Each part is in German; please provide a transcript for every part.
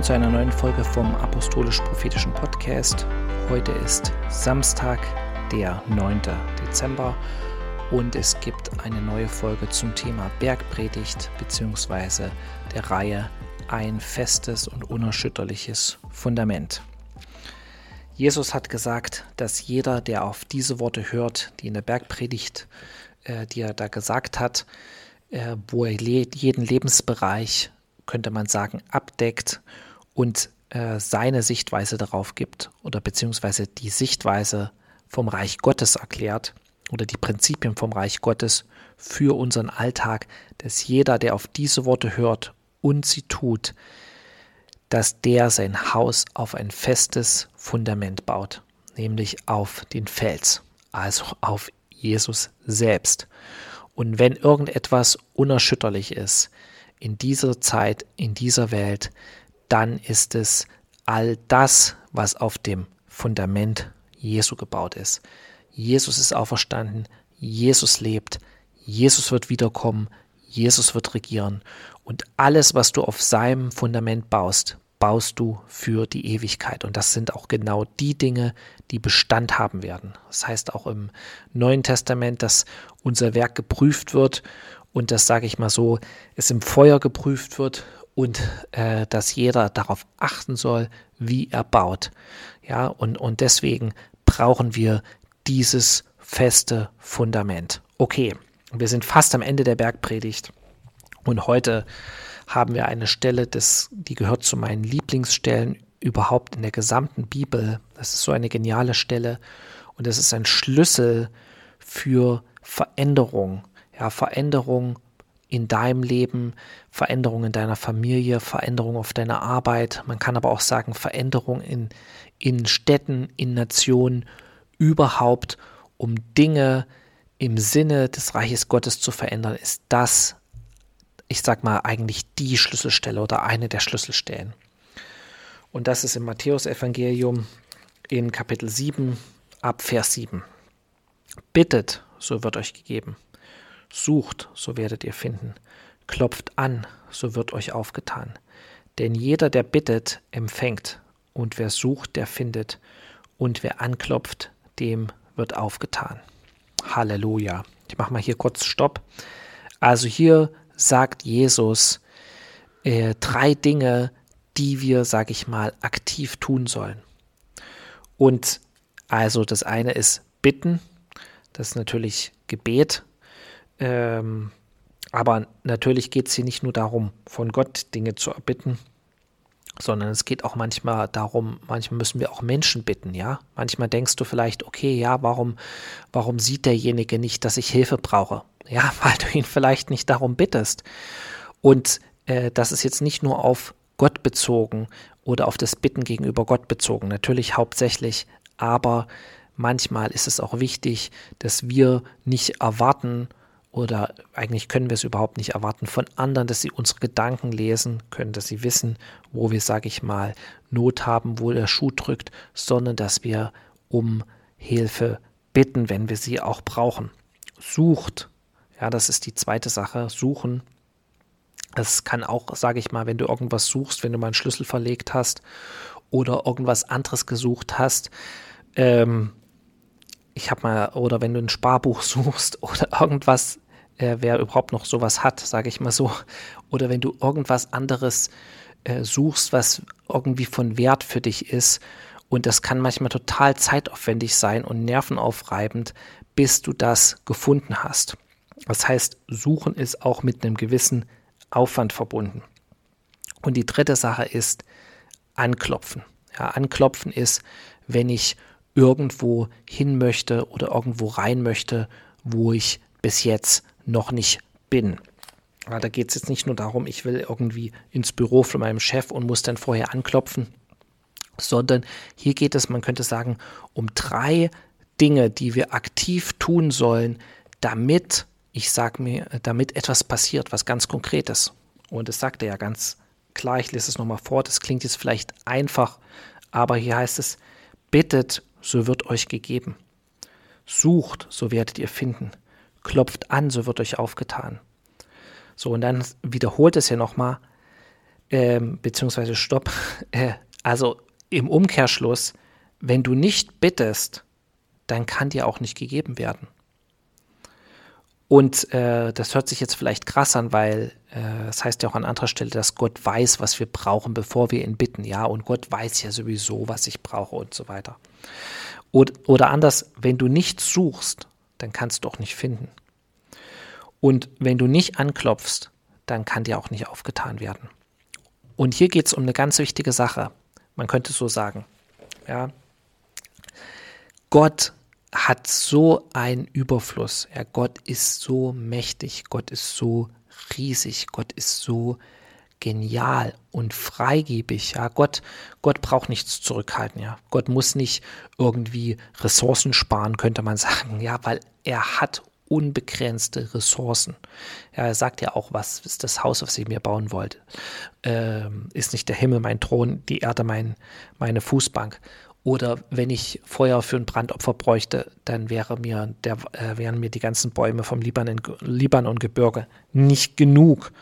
Willkommen zu einer neuen Folge vom Apostolisch-Prophetischen Podcast. Heute ist Samstag, der 9. Dezember und es gibt eine neue Folge zum Thema Bergpredigt bzw. der Reihe Ein festes und unerschütterliches Fundament. Jesus hat gesagt, dass jeder, der auf diese Worte hört, die in der Bergpredigt, äh, die er da gesagt hat, äh, wo er jeden Lebensbereich könnte man sagen, abdeckt und äh, seine Sichtweise darauf gibt oder beziehungsweise die Sichtweise vom Reich Gottes erklärt oder die Prinzipien vom Reich Gottes für unseren Alltag, dass jeder, der auf diese Worte hört und sie tut, dass der sein Haus auf ein festes Fundament baut, nämlich auf den Fels, also auf Jesus selbst. Und wenn irgendetwas unerschütterlich ist, in dieser Zeit, in dieser Welt, dann ist es all das, was auf dem Fundament Jesu gebaut ist. Jesus ist auferstanden, Jesus lebt, Jesus wird wiederkommen, Jesus wird regieren und alles, was du auf seinem Fundament baust, baust du für die Ewigkeit. Und das sind auch genau die Dinge, die Bestand haben werden. Das heißt auch im Neuen Testament, dass unser Werk geprüft wird und das sage ich mal so, es im Feuer geprüft wird und äh, dass jeder darauf achten soll, wie er baut. Ja, und, und deswegen brauchen wir dieses feste Fundament. Okay, wir sind fast am Ende der Bergpredigt und heute haben wir eine Stelle, das, die gehört zu meinen Lieblingsstellen überhaupt in der gesamten Bibel. Das ist so eine geniale Stelle und es ist ein Schlüssel für Veränderung ja, Veränderung in deinem Leben, Veränderung in deiner Familie, Veränderung auf deiner Arbeit. Man kann aber auch sagen, Veränderung in, in Städten, in Nationen, überhaupt, um Dinge im Sinne des Reiches Gottes zu verändern, ist das, ich sag mal, eigentlich die Schlüsselstelle oder eine der Schlüsselstellen. Und das ist im Matthäusevangelium in Kapitel 7 ab Vers 7. Bittet, so wird euch gegeben. Sucht, so werdet ihr finden. Klopft an, so wird euch aufgetan. Denn jeder, der bittet, empfängt, und wer sucht, der findet, und wer anklopft, dem wird aufgetan. Halleluja. Ich mache mal hier kurz Stopp. Also hier sagt Jesus äh, drei Dinge, die wir, sage ich mal, aktiv tun sollen. Und also das eine ist bitten, das ist natürlich Gebet, ähm, aber natürlich geht es hier nicht nur darum, von Gott Dinge zu erbitten, sondern es geht auch manchmal darum, manchmal müssen wir auch Menschen bitten, ja. Manchmal denkst du vielleicht, okay, ja, warum, warum sieht derjenige nicht, dass ich Hilfe brauche? Ja, weil du ihn vielleicht nicht darum bittest. Und äh, das ist jetzt nicht nur auf Gott bezogen oder auf das Bitten gegenüber Gott bezogen, natürlich hauptsächlich, aber manchmal ist es auch wichtig, dass wir nicht erwarten, oder eigentlich können wir es überhaupt nicht erwarten von anderen, dass sie unsere Gedanken lesen können, dass sie wissen, wo wir, sage ich mal, Not haben, wo der Schuh drückt, sondern dass wir um Hilfe bitten, wenn wir sie auch brauchen. Sucht, ja, das ist die zweite Sache, suchen. Es kann auch, sage ich mal, wenn du irgendwas suchst, wenn du mal einen Schlüssel verlegt hast oder irgendwas anderes gesucht hast, ähm, ich habe mal, oder wenn du ein Sparbuch suchst oder irgendwas, äh, wer überhaupt noch sowas hat, sage ich mal so, oder wenn du irgendwas anderes äh, suchst, was irgendwie von Wert für dich ist, und das kann manchmal total zeitaufwendig sein und nervenaufreibend, bis du das gefunden hast. Das heißt, suchen ist auch mit einem gewissen Aufwand verbunden. Und die dritte Sache ist anklopfen. Ja, anklopfen ist, wenn ich irgendwo hin möchte oder irgendwo rein möchte, wo ich bis jetzt noch nicht bin. Da geht es jetzt nicht nur darum, ich will irgendwie ins Büro von meinem Chef und muss dann vorher anklopfen, sondern hier geht es, man könnte sagen, um drei Dinge, die wir aktiv tun sollen, damit, ich sage mir, damit etwas passiert, was ganz Konkretes. Und es sagt er ja ganz klar, ich lese es nochmal vor, das klingt jetzt vielleicht einfach, aber hier heißt es, bittet, so wird euch gegeben. Sucht, so werdet ihr finden. Klopft an, so wird euch aufgetan. So, und dann wiederholt es hier nochmal, ähm, beziehungsweise stopp. Äh, also im Umkehrschluss, wenn du nicht bittest, dann kann dir auch nicht gegeben werden. Und äh, das hört sich jetzt vielleicht krass an, weil äh, das heißt ja auch an anderer Stelle, dass Gott weiß, was wir brauchen, bevor wir ihn bitten. Ja, und Gott weiß ja sowieso, was ich brauche und so weiter. Oder, anders, wenn du nicht suchst, dann kannst du auch nicht finden. Und wenn du nicht anklopfst, dann kann dir auch nicht aufgetan werden. Und hier geht es um eine ganz wichtige Sache. Man könnte so sagen. Ja. Gott hat so einen Überfluss. Ja, Gott ist so mächtig, Gott ist so riesig, Gott ist so genial und freigebig. Ja, Gott, Gott braucht nichts zurückhalten. Ja, Gott muss nicht irgendwie Ressourcen sparen, könnte man sagen. Ja, weil er hat unbegrenzte Ressourcen. Ja, er sagt ja auch, was ist das Haus, was ich mir bauen wollte? Ähm, ist nicht der Himmel mein Thron, die Erde mein, meine Fußbank? Oder wenn ich Feuer für ein Brandopfer bräuchte, dann wäre mir der, äh, wären mir die ganzen Bäume vom Libanon, Libanon-Gebirge nicht genug.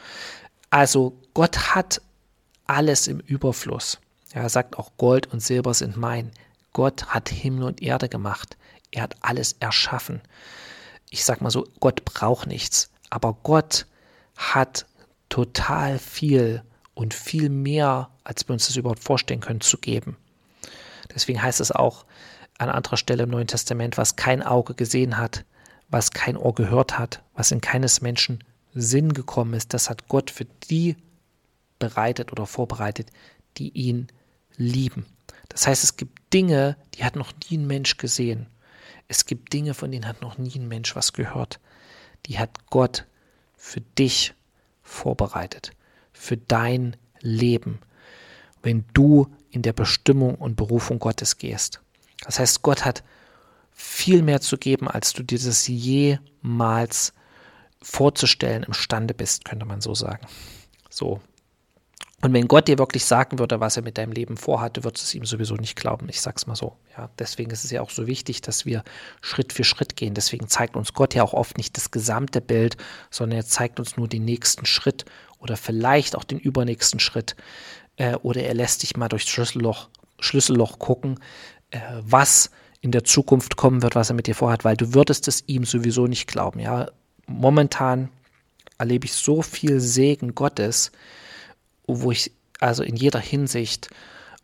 Also Gott hat alles im Überfluss. er sagt auch, Gold und Silber sind mein. Gott hat Himmel und Erde gemacht. Er hat alles erschaffen. Ich sag mal so, Gott braucht nichts. Aber Gott hat total viel und viel mehr, als wir uns das überhaupt vorstellen können, zu geben. Deswegen heißt es auch an anderer Stelle im Neuen Testament, was kein Auge gesehen hat, was kein Ohr gehört hat, was in keines Menschen Sinn gekommen ist, das hat Gott für die bereitet oder vorbereitet, die ihn lieben. Das heißt, es gibt Dinge, die hat noch nie ein Mensch gesehen. Es gibt Dinge, von denen hat noch nie ein Mensch was gehört. Die hat Gott für dich vorbereitet, für dein Leben. Wenn du in der Bestimmung und Berufung Gottes gehst. Das heißt, Gott hat viel mehr zu geben, als du dir das jemals vorzustellen imstande bist, könnte man so sagen. So. Und wenn Gott dir wirklich sagen würde, was er mit deinem Leben vorhat, du würdest es ihm sowieso nicht glauben. Ich sag's mal so. Ja, deswegen ist es ja auch so wichtig, dass wir Schritt für Schritt gehen. Deswegen zeigt uns Gott ja auch oft nicht das gesamte Bild, sondern er zeigt uns nur den nächsten Schritt oder vielleicht auch den übernächsten Schritt äh, oder er lässt dich mal durchs Schlüsselloch, Schlüsselloch gucken, äh, was in der Zukunft kommen wird, was er mit dir vorhat, weil du würdest es ihm sowieso nicht glauben. Ja, momentan erlebe ich so viel Segen Gottes, wo ich also in jeder Hinsicht,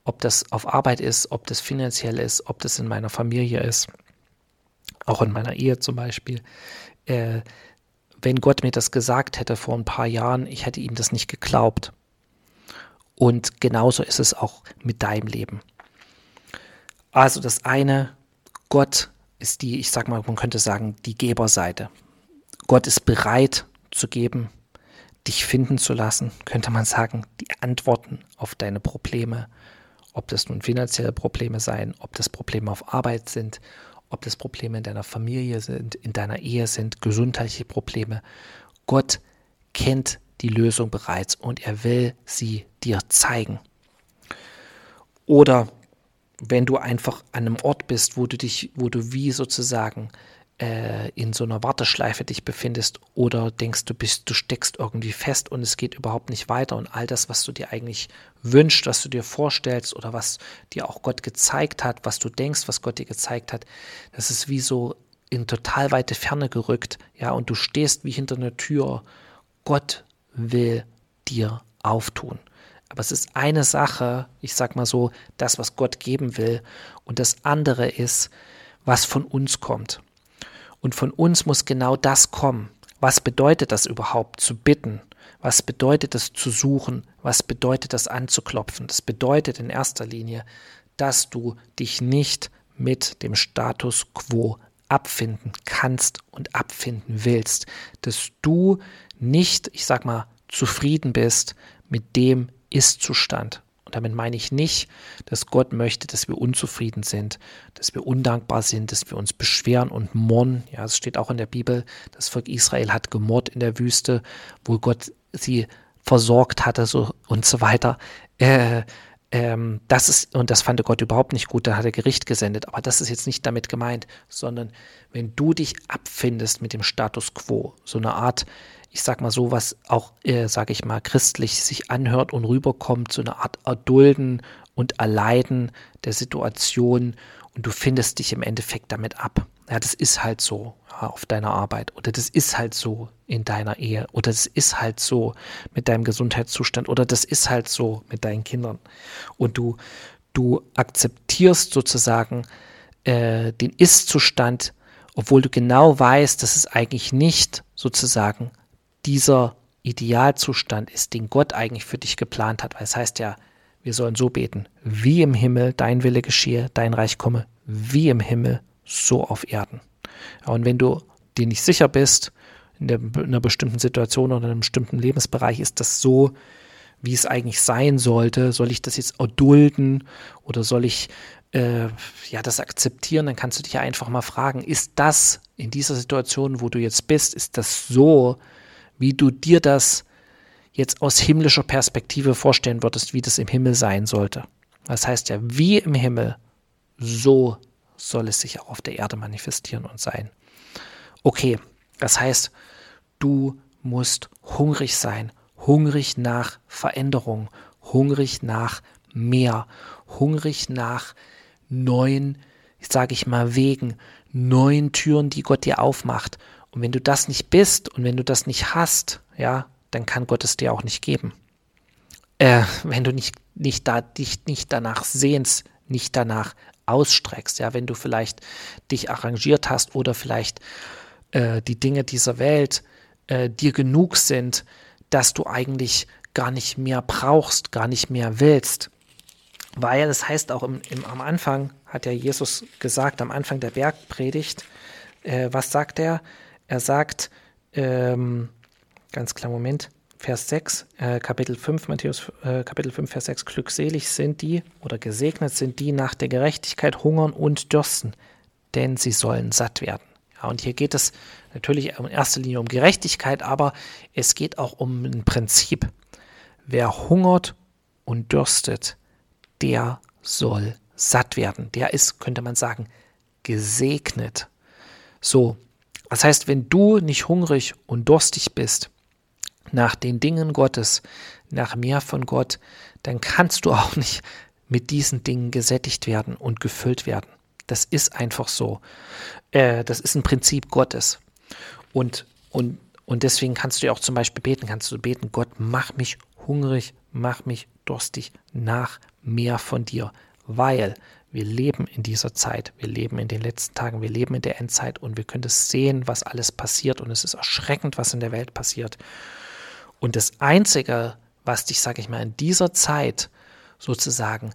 ob das auf Arbeit ist, ob das finanziell ist, ob das in meiner Familie ist, auch in meiner Ehe zum Beispiel, äh, wenn Gott mir das gesagt hätte vor ein paar Jahren, ich hätte ihm das nicht geglaubt. Und genauso ist es auch mit deinem Leben. Also das eine, Gott ist die, ich sag mal, man könnte sagen, die Geberseite. Gott ist bereit zu geben, dich finden zu lassen, könnte man sagen, die Antworten auf deine Probleme, ob das nun finanzielle Probleme seien, ob das Probleme auf Arbeit sind, ob das Probleme in deiner Familie sind, in deiner Ehe sind, gesundheitliche Probleme. Gott kennt die Lösung bereits und er will sie dir zeigen. Oder wenn du einfach an einem Ort bist, wo du dich, wo du wie sozusagen äh, in so einer Warteschleife dich befindest oder denkst, du bist, du steckst irgendwie fest und es geht überhaupt nicht weiter und all das, was du dir eigentlich wünschst, was du dir vorstellst oder was dir auch Gott gezeigt hat, was du denkst, was Gott dir gezeigt hat, das ist wie so in total weite Ferne gerückt, ja, und du stehst wie hinter einer Tür. Gott will dir auftun. Aber es ist eine Sache, ich sag mal so, das, was Gott geben will, und das andere ist, was von uns kommt. Und von uns muss genau das kommen. Was bedeutet das überhaupt zu bitten? Was bedeutet das zu suchen? Was bedeutet das anzuklopfen? Das bedeutet in erster Linie, dass du dich nicht mit dem Status quo abfinden kannst und abfinden willst, dass du nicht, ich sag mal, zufrieden bist mit dem Ist-Zustand. Damit meine ich nicht, dass Gott möchte, dass wir unzufrieden sind, dass wir undankbar sind, dass wir uns beschweren und murren. Ja, es steht auch in der Bibel, das Volk Israel hat gemurrt in der Wüste, wo Gott sie versorgt hatte so und so weiter. Äh, ähm, das ist, und das fand Gott überhaupt nicht gut, da hat er Gericht gesendet. Aber das ist jetzt nicht damit gemeint, sondern wenn du dich abfindest mit dem Status quo, so eine Art, ich sag mal so, was auch, äh, sage ich mal, christlich sich anhört und rüberkommt, so eine Art Erdulden und Erleiden der Situation. Und du findest dich im Endeffekt damit ab. Ja, das ist halt so ja, auf deiner Arbeit. Oder das ist halt so in deiner Ehe. Oder das ist halt so mit deinem Gesundheitszustand. Oder das ist halt so mit deinen Kindern. Und du du akzeptierst sozusagen äh, den Ist-Zustand, obwohl du genau weißt, dass es eigentlich nicht sozusagen dieser Idealzustand ist, den Gott eigentlich für dich geplant hat, weil es heißt ja, wir sollen so beten, wie im Himmel dein Wille geschehe, dein Reich komme, wie im Himmel, so auf Erden. Ja, und wenn du dir nicht sicher bist, in, der, in einer bestimmten Situation oder in einem bestimmten Lebensbereich, ist das so, wie es eigentlich sein sollte? Soll ich das jetzt erdulden oder soll ich äh, ja das akzeptieren? Dann kannst du dich einfach mal fragen, ist das in dieser Situation, wo du jetzt bist, ist das so, wie du dir das jetzt aus himmlischer Perspektive vorstellen würdest, wie das im Himmel sein sollte. Das heißt ja, wie im Himmel, so soll es sich auch auf der Erde manifestieren und sein. Okay, das heißt, du musst hungrig sein, hungrig nach Veränderung, hungrig nach mehr, hungrig nach neuen, sage ich mal, Wegen, neuen Türen, die Gott dir aufmacht. Und wenn du das nicht bist und wenn du das nicht hast, ja, dann kann Gott es dir auch nicht geben. Äh, wenn du nicht, nicht, da, dich nicht danach sehnst, nicht danach ausstreckst, ja, wenn du vielleicht dich arrangiert hast oder vielleicht äh, die Dinge dieser Welt äh, dir genug sind, dass du eigentlich gar nicht mehr brauchst, gar nicht mehr willst. Weil das heißt auch im, im, am Anfang, hat ja Jesus gesagt, am Anfang der Bergpredigt, äh, was sagt er? Er sagt, ähm, Ganz klar, Moment. Vers 6, äh, Kapitel 5, Matthäus äh, Kapitel 5, Vers 6, glückselig sind die oder gesegnet sind die nach der Gerechtigkeit hungern und dürsten, denn sie sollen satt werden. Ja, und hier geht es natürlich in erster Linie um Gerechtigkeit, aber es geht auch um ein Prinzip. Wer hungert und dürstet, der soll satt werden. Der ist, könnte man sagen, gesegnet. So, das heißt, wenn du nicht hungrig und durstig bist, nach den Dingen Gottes, nach mehr von Gott, dann kannst du auch nicht mit diesen Dingen gesättigt werden und gefüllt werden. Das ist einfach so. Äh, das ist ein Prinzip Gottes. Und, und, und deswegen kannst du ja auch zum Beispiel beten, kannst du beten, Gott, mach mich hungrig, mach mich durstig nach mehr von dir, weil wir leben in dieser Zeit, wir leben in den letzten Tagen, wir leben in der Endzeit und wir können das sehen, was alles passiert und es ist erschreckend, was in der Welt passiert. Und das Einzige, was dich, sage ich mal, in dieser Zeit sozusagen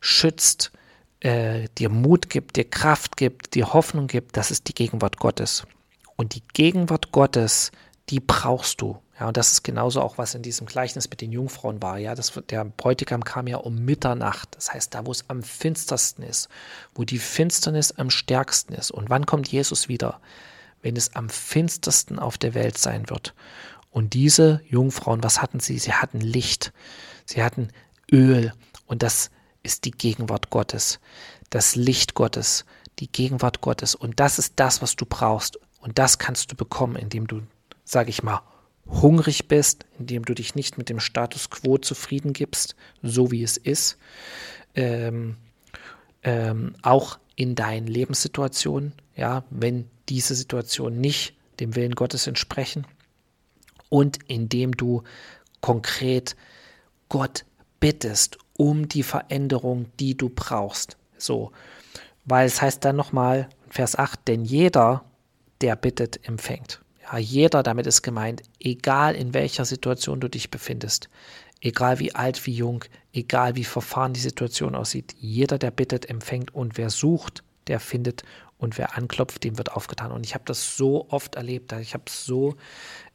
schützt, äh, dir Mut gibt, dir Kraft gibt, dir Hoffnung gibt, das ist die Gegenwart Gottes. Und die Gegenwart Gottes, die brauchst du. Ja, und das ist genauso auch, was in diesem Gleichnis mit den Jungfrauen war. Ja, das, der Bräutigam kam ja um Mitternacht. Das heißt, da, wo es am finstersten ist, wo die Finsternis am stärksten ist. Und wann kommt Jesus wieder? Wenn es am finstersten auf der Welt sein wird. Und diese Jungfrauen, was hatten sie? Sie hatten Licht, sie hatten Öl und das ist die Gegenwart Gottes, das Licht Gottes, die Gegenwart Gottes. Und das ist das, was du brauchst. Und das kannst du bekommen, indem du, sage ich mal, hungrig bist, indem du dich nicht mit dem Status quo zufrieden gibst, so wie es ist. Ähm, ähm, auch in deinen Lebenssituationen, ja, wenn diese Situationen nicht dem Willen Gottes entsprechen und indem du konkret Gott bittest um die Veränderung, die du brauchst. So, weil es heißt dann nochmal, Vers 8, denn jeder, der bittet, empfängt. Ja, jeder, damit ist gemeint, egal in welcher Situation du dich befindest, egal wie alt, wie jung, egal wie verfahren die Situation aussieht, jeder, der bittet, empfängt und wer sucht, der findet und wer anklopft, dem wird aufgetan. Und ich habe das so oft erlebt, ich habe es so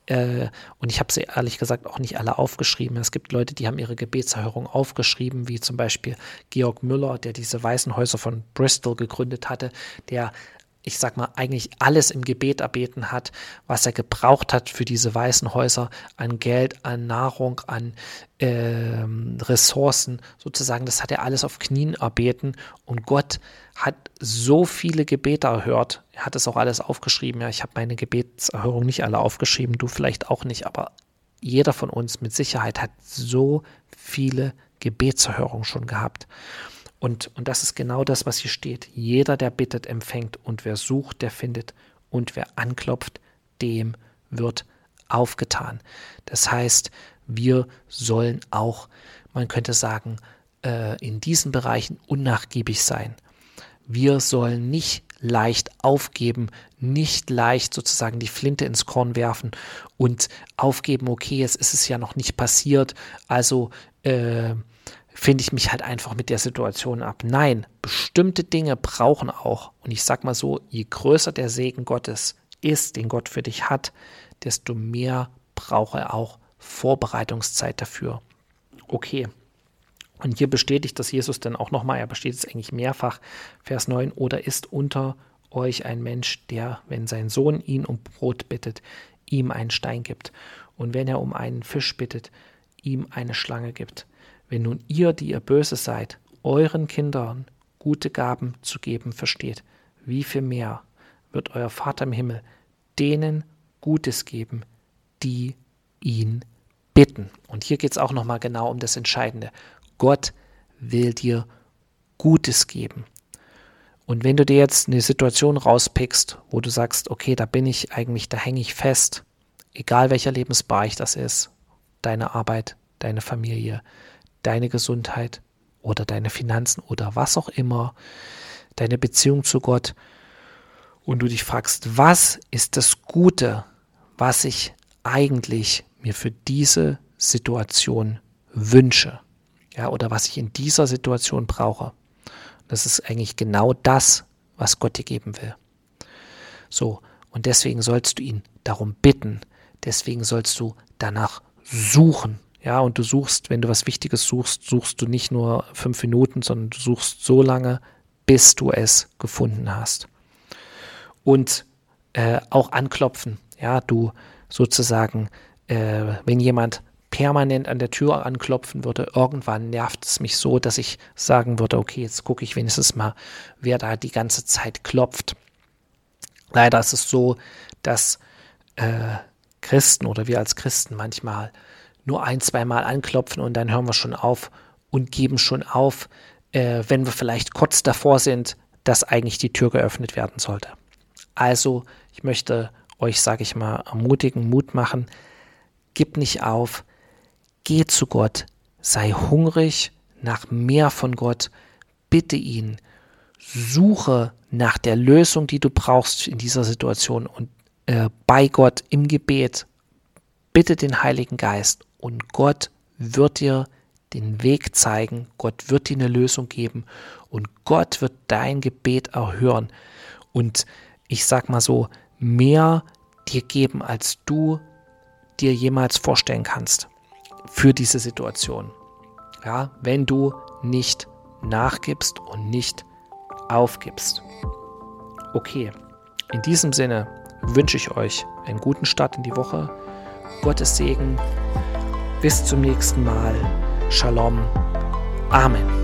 äh, und ich habe sie ehrlich gesagt auch nicht alle aufgeschrieben. Es gibt Leute, die haben ihre Gebetserhörung aufgeschrieben, wie zum Beispiel Georg Müller, der diese Waisenhäuser von Bristol gegründet hatte, der ich sag mal, eigentlich alles im Gebet erbeten hat, was er gebraucht hat für diese weißen Häuser an Geld, an Nahrung, an äh, Ressourcen, sozusagen, das hat er alles auf Knien erbeten und Gott hat so viele Gebete erhört. Er hat es auch alles aufgeschrieben. Ja, ich habe meine Gebetserhörung nicht alle aufgeschrieben, du vielleicht auch nicht, aber jeder von uns mit Sicherheit hat so viele Gebetserhörungen schon gehabt. Und, und das ist genau das, was hier steht. Jeder, der bittet, empfängt. Und wer sucht, der findet. Und wer anklopft, dem wird aufgetan. Das heißt, wir sollen auch, man könnte sagen, äh, in diesen Bereichen unnachgiebig sein. Wir sollen nicht leicht aufgeben, nicht leicht sozusagen die Flinte ins Korn werfen und aufgeben, okay, jetzt ist es ja noch nicht passiert, also äh, finde ich mich halt einfach mit der Situation ab. Nein, bestimmte Dinge brauchen auch, und ich sag mal so, je größer der Segen Gottes ist, den Gott für dich hat, desto mehr braucht er auch Vorbereitungszeit dafür. Okay. Und hier bestätigt das Jesus dann auch nochmal, er bestätigt es eigentlich mehrfach, Vers 9, oder ist unter euch ein Mensch, der, wenn sein Sohn ihn um Brot bittet, ihm einen Stein gibt, und wenn er um einen Fisch bittet, ihm eine Schlange gibt. Wenn nun ihr, die ihr böse seid, euren Kindern gute Gaben zu geben versteht, wie viel mehr wird euer Vater im Himmel denen Gutes geben, die ihn bitten. Und hier geht es auch nochmal genau um das Entscheidende. Gott will dir Gutes geben. Und wenn du dir jetzt eine Situation rauspickst, wo du sagst, okay, da bin ich eigentlich, da hänge ich fest, egal welcher Lebensbereich das ist, deine Arbeit, deine Familie, deine Gesundheit oder deine Finanzen oder was auch immer, deine Beziehung zu Gott und du dich fragst, was ist das Gute, was ich eigentlich mir für diese Situation wünsche, ja, oder was ich in dieser Situation brauche. Das ist eigentlich genau das, was Gott dir geben will. So, und deswegen sollst du ihn darum bitten, deswegen sollst du danach suchen, ja, und du suchst, wenn du was Wichtiges suchst, suchst du nicht nur fünf Minuten, sondern du suchst so lange, bis du es gefunden hast. Und äh, auch anklopfen. Ja, du sozusagen, äh, wenn jemand permanent an der Tür anklopfen würde, irgendwann nervt es mich so, dass ich sagen würde, okay, jetzt gucke ich wenigstens mal, wer da die ganze Zeit klopft. Leider ist es so, dass äh, Christen oder wir als Christen manchmal nur ein, zweimal anklopfen und dann hören wir schon auf und geben schon auf, äh, wenn wir vielleicht kurz davor sind, dass eigentlich die Tür geöffnet werden sollte. Also, ich möchte euch, sage ich mal, ermutigen, Mut machen, gib nicht auf, geh zu Gott, sei hungrig nach mehr von Gott, bitte ihn, suche nach der Lösung, die du brauchst in dieser Situation und äh, bei Gott im Gebet, bitte den Heiligen Geist und Gott wird dir den Weg zeigen, Gott wird dir eine Lösung geben und Gott wird dein Gebet erhören und ich sag mal so, mehr dir geben, als du dir jemals vorstellen kannst für diese Situation. Ja, wenn du nicht nachgibst und nicht aufgibst. Okay, in diesem Sinne wünsche ich euch einen guten Start in die Woche. Gottes Segen bis zum nächsten Mal. Shalom. Amen.